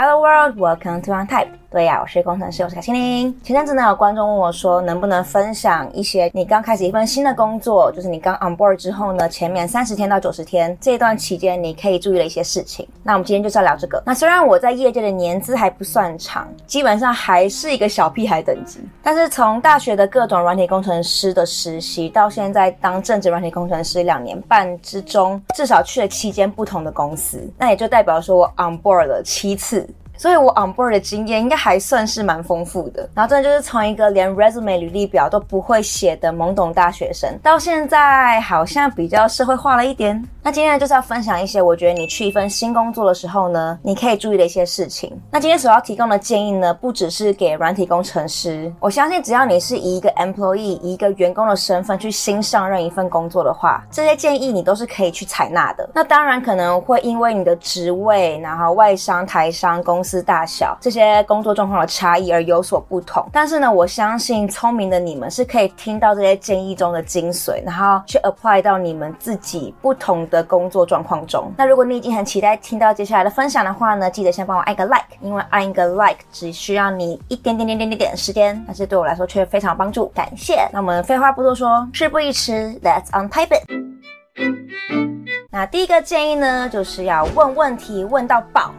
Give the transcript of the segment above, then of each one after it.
Hello world, welcome to OnType。对呀，我是工程师，我是凯心玲。前阵子呢，有观众问我说，能不能分享一些你刚开始一份新的工作，就是你刚 on board 之后呢，前面三十天到九十天这段期间，你可以注意的一些事情。那我们今天就是要聊这个。那虽然我在业界的年资还不算长，基本上还是一个小屁孩等级，但是从大学的各种软体工程师的实习，到现在当正职软体工程师两年半之中，至少去了七间不同的公司，那也就代表说我 on board 了七次。所以我 on board 的经验应该还算是蛮丰富的。然后真的就是从一个连 resume 履历表都不会写的懵懂大学生，到现在好像比较社会化了一点。那今天呢，就是要分享一些我觉得你去一份新工作的时候呢，你可以注意的一些事情。那今天所要提供的建议呢，不只是给软体工程师，我相信只要你是以一个 employee，以一个员工的身份去新上任一份工作的话，这些建议你都是可以去采纳的。那当然可能会因为你的职位，然后外商、台商、公司。司大小这些工作状况的差异而有所不同，但是呢，我相信聪明的你们是可以听到这些建议中的精髓，然后去 apply 到你们自己不同的工作状况中。那如果你已经很期待听到接下来的分享的话呢，记得先帮我按个 like，因为按一个 like 只需要你一点点点点点点时间，但是对我来说却非常帮助，感谢。那我们废话不多说，事不宜迟，Let's untype it。那第一个建议呢，就是要问问题问到爆。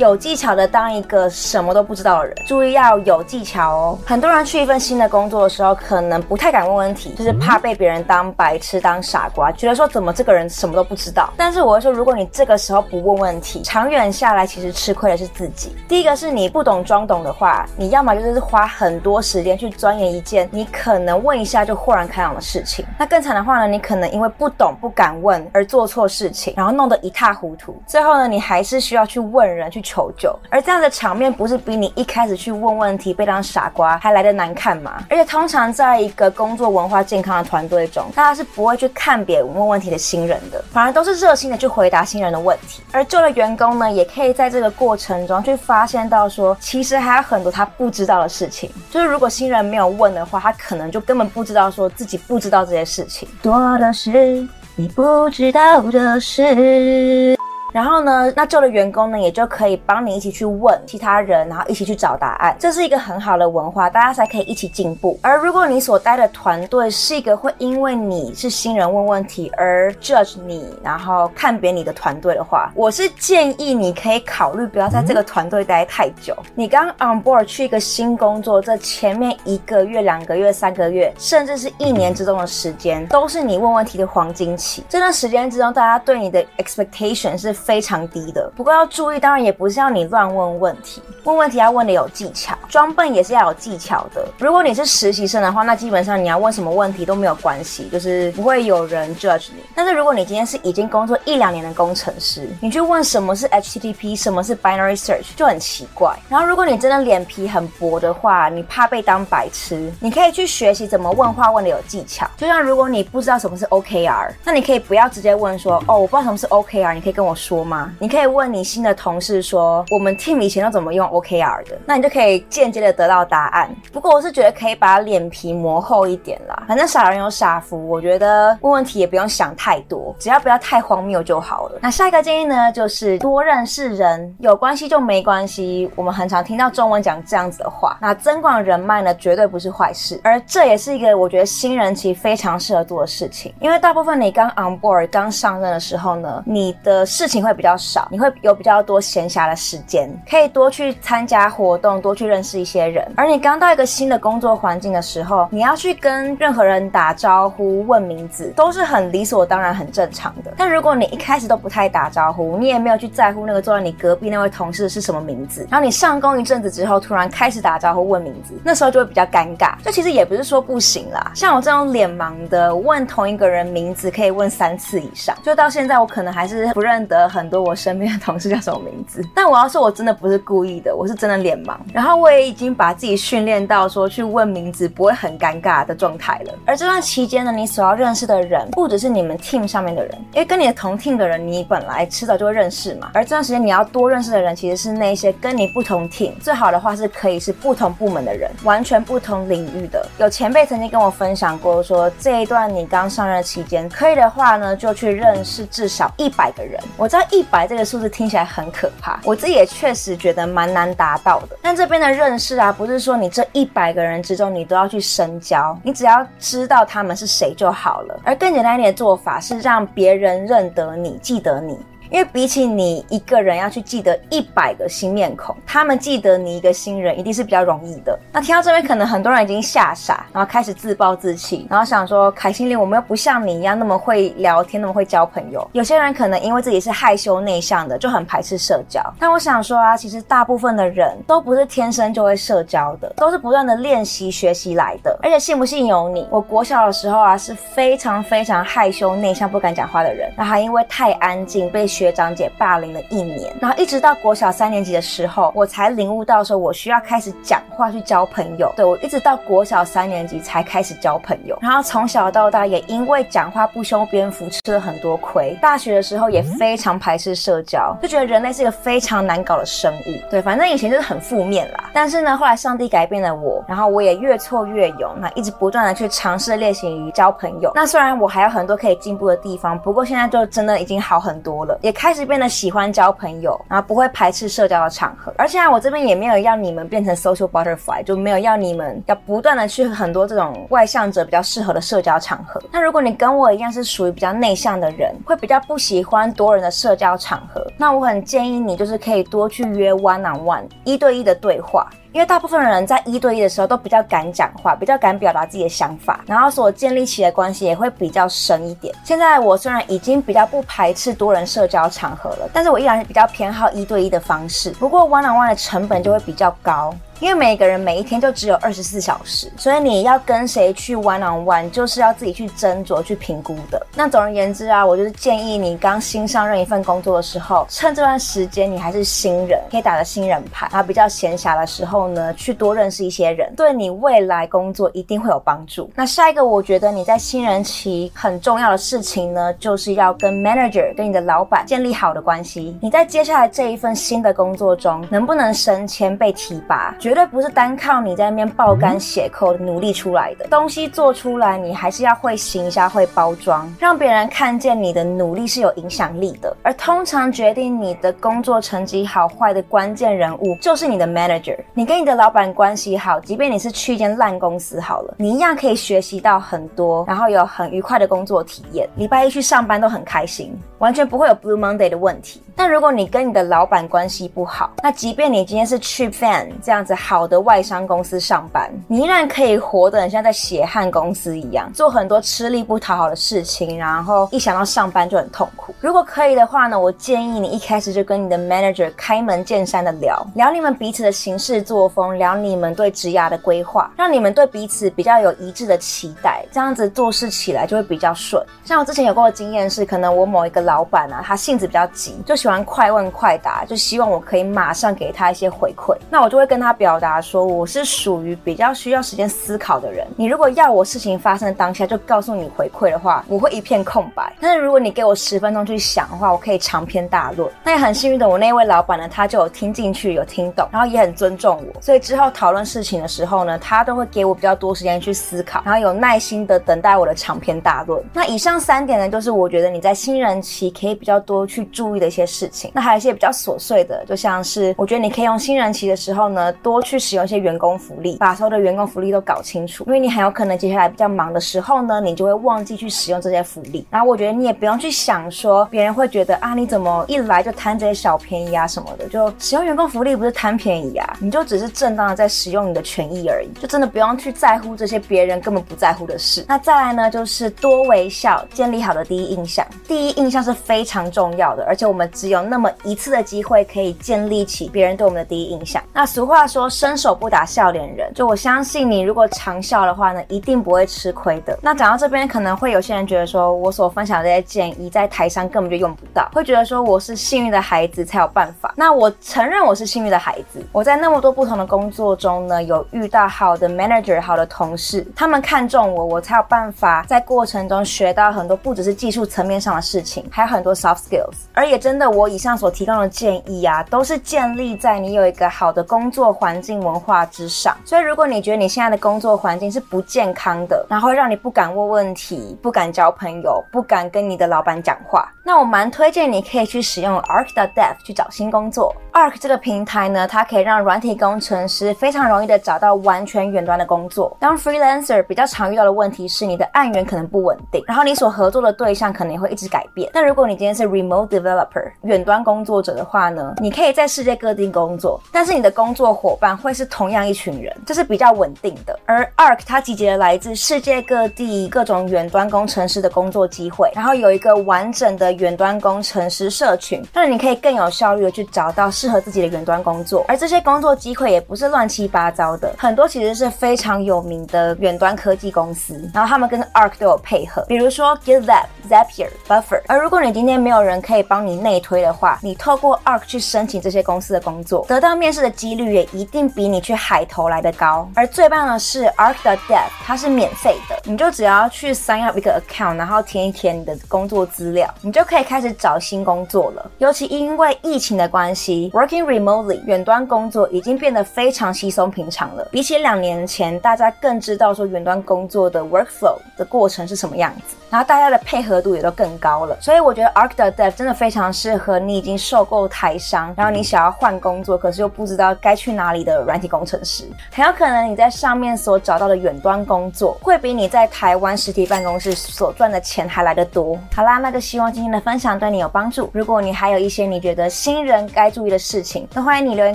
有技巧的当一个什么都不知道的人，注意要有技巧哦。很多人去一份新的工作的时候，可能不太敢问问题，就是怕被别人当白痴、当傻瓜，觉得说怎么这个人什么都不知道。但是我会说，如果你这个时候不问问题，长远下来其实吃亏的是自己。第一个是你不懂装懂的话，你要么就是花很多时间去钻研一件你可能问一下就豁然开朗的事情。那更惨的话呢，你可能因为不懂不敢问而做错事情，然后弄得一塌糊涂。最后呢，你还是需要去问人去。求救，而这样的场面不是比你一开始去问问题被当傻瓜还来得难看吗？而且通常在一个工作文化健康的团队中，大家是不会去看别人问问题的新人的，反而都是热心的去回答新人的问题。而旧的员工呢，也可以在这个过程中去发现到说，其实还有很多他不知道的事情。就是如果新人没有问的话，他可能就根本不知道说自己不知道这些事情。多的是你不知道的事。然后呢，那旧的员工呢，也就可以帮你一起去问其他人，然后一起去找答案。这是一个很好的文化，大家才可以一起进步。而如果你所待的团队是一个会因为你是新人问问题而 judge 你，然后看扁你的团队的话，我是建议你可以考虑不要在这个团队待太久。你刚 on board 去一个新工作，这前面一个月、两个月、三个月，甚至是一年之中的时间，都是你问问题的黄金期。这段时间之中，大家对你的 expectation 是。非常低的，不过要注意，当然也不是要你乱问问题，问问题要问的有技巧，装笨也是要有技巧的。如果你是实习生的话，那基本上你要问什么问题都没有关系，就是不会有人 judge 你。但是如果你今天是已经工作一两年的工程师，你去问什么是 HTTP，什么是 binary search 就很奇怪。然后如果你真的脸皮很薄的话，你怕被当白痴，你可以去学习怎么问话问的有技巧。就像如果你不知道什么是 OKR，那你可以不要直接问说，哦，我不知道什么是 OKR，你可以跟我说。说吗？你可以问你新的同事说，我们 team 以前都怎么用 OKR 的，那你就可以间接的得到答案。不过我是觉得可以把脸皮磨厚一点啦，反正傻人有傻福，我觉得问问题也不用想太多，只要不要太荒谬就好了。那下一个建议呢，就是多认识人，有关系就没关系。我们很常听到中文讲这样子的话，那增广人脉呢，绝对不是坏事，而这也是一个我觉得新人期非常适合做的事情，因为大部分你刚 on board 刚上任的时候呢，你的事情。会比较少，你会有比较多闲暇的时间，可以多去参加活动，多去认识一些人。而你刚到一个新的工作环境的时候，你要去跟任何人打招呼、问名字，都是很理所当然、很正常的。但如果你一开始都不太打招呼，你也没有去在乎那个坐在你隔壁那位同事是什么名字，然后你上工一阵子之后，突然开始打招呼、问名字，那时候就会比较尴尬。这其实也不是说不行啦，像我这种脸盲的，问同一个人名字可以问三次以上，就到现在我可能还是不认得。很多我身边的同事叫什么名字？但我要说，我真的不是故意的，我是真的脸盲。然后我也已经把自己训练到说去问名字不会很尴尬的状态了。而这段期间呢，你所要认识的人不只是你们 team 上面的人，因为跟你的同 team 的人，你本来迟早就会认识嘛。而这段时间你要多认识的人，其实是那些跟你不同 team，最好的话是可以是不同部门的人，完全不同领域的。有前辈曾经跟我分享过说，这一段你刚上任期间，可以的话呢，就去认识至少一百个人。我在。一百这个数字听起来很可怕，我自己也确实觉得蛮难达到的。但这边的认识啊，不是说你这一百个人之中你都要去深交，你只要知道他们是谁就好了。而更简单一点的做法是让别人认得你，记得你。因为比起你一个人要去记得一百个新面孔，他们记得你一个新人一定是比较容易的。那听到这边，可能很多人已经吓傻，然后开始自暴自弃，然后想说：凯西琳，我们又不像你一样那么会聊天，那么会交朋友。有些人可能因为自己是害羞内向的，就很排斥社交。但我想说啊，其实大部分的人都不是天生就会社交的，都是不断的练习学习来的。而且信不信由你，我国小的时候啊是非常非常害羞内向、不敢讲话的人，那还因为太安静被。学长姐霸凌了一年，然后一直到国小三年级的时候，我才领悟到说，我需要开始讲话去交朋友。对，我一直到国小三年级才开始交朋友，然后从小到大也因为讲话不修边幅，吃了很多亏。大学的时候也非常排斥社交，就觉得人类是一个非常难搞的生物。对，反正以前就是很负面啦。但是呢，后来上帝改变了我，然后我也越挫越勇，那一直不断的去尝试练习于交朋友。那虽然我还有很多可以进步的地方，不过现在就真的已经好很多了。也开始变得喜欢交朋友，然后不会排斥社交的场合。而且啊，我这边也没有要你们变成 social butterfly，就没有要你们要不断的去很多这种外向者比较适合的社交场合。那如果你跟我一样是属于比较内向的人，会比较不喜欢多人的社交场合，那我很建议你就是可以多去约 one on one 一对一的对话。因为大部分人在一对一的时候都比较敢讲话，比较敢表达自己的想法，然后所建立起的关系也会比较深一点。现在我虽然已经比较不排斥多人社交场合了，但是我依然是比较偏好一对一的方式。不过 one on one 的成本就会比较高。因为每个人每一天就只有二十四小时，所以你要跟谁去 one on one，就是要自己去斟酌、去评估的。那总而言之啊，我就是建议你刚新上任一份工作的时候，趁这段时间你还是新人，可以打着新人牌，然后比较闲暇的时候呢，去多认识一些人，对你未来工作一定会有帮助。那下一个，我觉得你在新人期很重要的事情呢，就是要跟 manager、跟你的老板建立好的关系。你在接下来这一份新的工作中，能不能升迁、被提拔？绝对不是单靠你在那边爆肝写 code 努力出来的东西做出来，你还是要会行销、会包装，让别人看见你的努力是有影响力的。而通常决定你的工作成绩好坏的关键人物，就是你的 manager。你跟你的老板关系好，即便你是去一间烂公司好了，你一样可以学习到很多，然后有很愉快的工作体验。礼拜一去上班都很开心，完全不会有 Blue Monday 的问题。但如果你跟你的老板关系不好，那即便你今天是 cheap fan 这样子好的外商公司上班，你依然可以活得很像在血汗公司一样，做很多吃力不讨好的事情，然后一想到上班就很痛苦。如果可以的话呢，我建议你一开始就跟你的 manager 开门见山的聊聊你们彼此的行事作风，聊你们对职涯的规划，让你们对彼此比较有一致的期待，这样子做事起来就会比较顺。像我之前有过的经验是，可能我某一个老板啊，他性子比较急，就喜欢快问快答，就希望我可以马上给他一些回馈，那我就会跟他表表达说，我是属于比较需要时间思考的人。你如果要我事情发生当下就告诉你回馈的话，我会一片空白。但是如果你给我十分钟去想的话，我可以长篇大论。那也很幸运的，我那位老板呢，他就有听进去，有听懂，然后也很尊重我。所以之后讨论事情的时候呢，他都会给我比较多时间去思考，然后有耐心的等待我的长篇大论。那以上三点呢，就是我觉得你在新人期可以比较多去注意的一些事情。那还有一些比较琐碎的，就像是我觉得你可以用新人期的时候呢，多去使用一些员工福利，把所有的员工福利都搞清楚，因为你很有可能接下来比较忙的时候呢，你就会忘记去使用这些福利。然后我觉得你也不用去想说别人会觉得啊，你怎么一来就贪这些小便宜啊什么的，就使用员工福利不是贪便宜啊，你就只是正当的在使用你的权益而已，就真的不用去在乎这些别人根本不在乎的事。那再来呢，就是多微笑，建立好的第一印象。第一印象是非常重要的，而且我们只有那么一次的机会可以建立起别人对我们的第一印象。那俗话说，说伸手不打笑脸人。就我相信你，如果常笑的话呢，一定不会吃亏的。那讲到这边，可能会有些人觉得说，我所分享的这些建议在台上根本就用不到，会觉得说我是幸运的孩子才有办法。那我承认我是幸运的孩子，我在那么多不同的工作中呢，有遇到好的 manager、好的同事，他们看中我，我才有办法在过程中学到很多，不只是技术层面上的事情，还有很多 soft skills。而也真的，我以上所提供的建议啊，都是建立在你有一个好的工作环环境文化之上。所以，如果你觉得你现在的工作环境是不健康的，然后让你不敢问问题、不敢交朋友、不敢跟你的老板讲话，那我蛮推荐你可以去使用 Arc 的 Dev 去找新工作。Arc 这个平台呢，它可以让软体工程师非常容易的找到完全远端的工作。当 freelancer 比较常遇到的问题是，你的案源可能不稳定，然后你所合作的对象可能也会一直改变。那如果你今天是 remote developer 远端工作者的话呢，你可以在世界各地工作，但是你的工作伙伴会是同样一群人，这是比较稳定的。而 Arc 它集结了来自世界各地各种远端工程师的工作机会，然后有一个完整的远端工程师社群，让你可以更有效率的去找到适合自己的远端工作。而这些工作机会也不是乱七八糟的，很多其实是非常有名的远端科技公司，然后他们跟 Arc 都有配合，比如说 GitLab、Zapier、Buffer。而如果你今天没有人可以帮你内推的话，你透过 Arc 去申请这些公司的工作，得到面试的几率也一定比你去海投来的高。而最棒的是 Arc.dev 它是免费的，你就只要去 sign up 一个 account，然后填一填你的工作资料，你就可以开始找新工作了。尤其因为疫情的关系，working remotely 远端工作已经变得非常稀松平常了。比起两年前，大家更知道说远端工作的 workflow 的过程是什么样子，然后大家的配合度也都更高了。所以我觉得 Arc.dev 真的非常适合你已经受够台商，然后你想要换工作，可是又不知道该去哪里的软体工程师。很有可能你在上面所找到的远端工作，会比你在台湾实体办公室所赚的钱还来得多。好啦，那就希望今天的分享对你有帮助。如果你还有一些你觉得新人该注意的事情，都欢迎你留言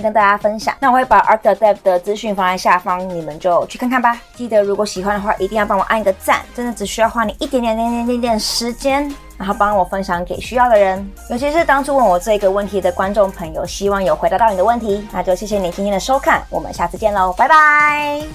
跟大家分享。那我会把 Arc.dev 的资讯放在下方，你们就去看看吧。记得如果喜欢的话，一定要帮我按一个赞，真的只需要花你一点点点点点点时间。然后帮我分享给需要的人，尤其是当初问我这个问题的观众朋友，希望有回答到你的问题。那就谢谢你今天的收看，我们下次见喽，拜拜。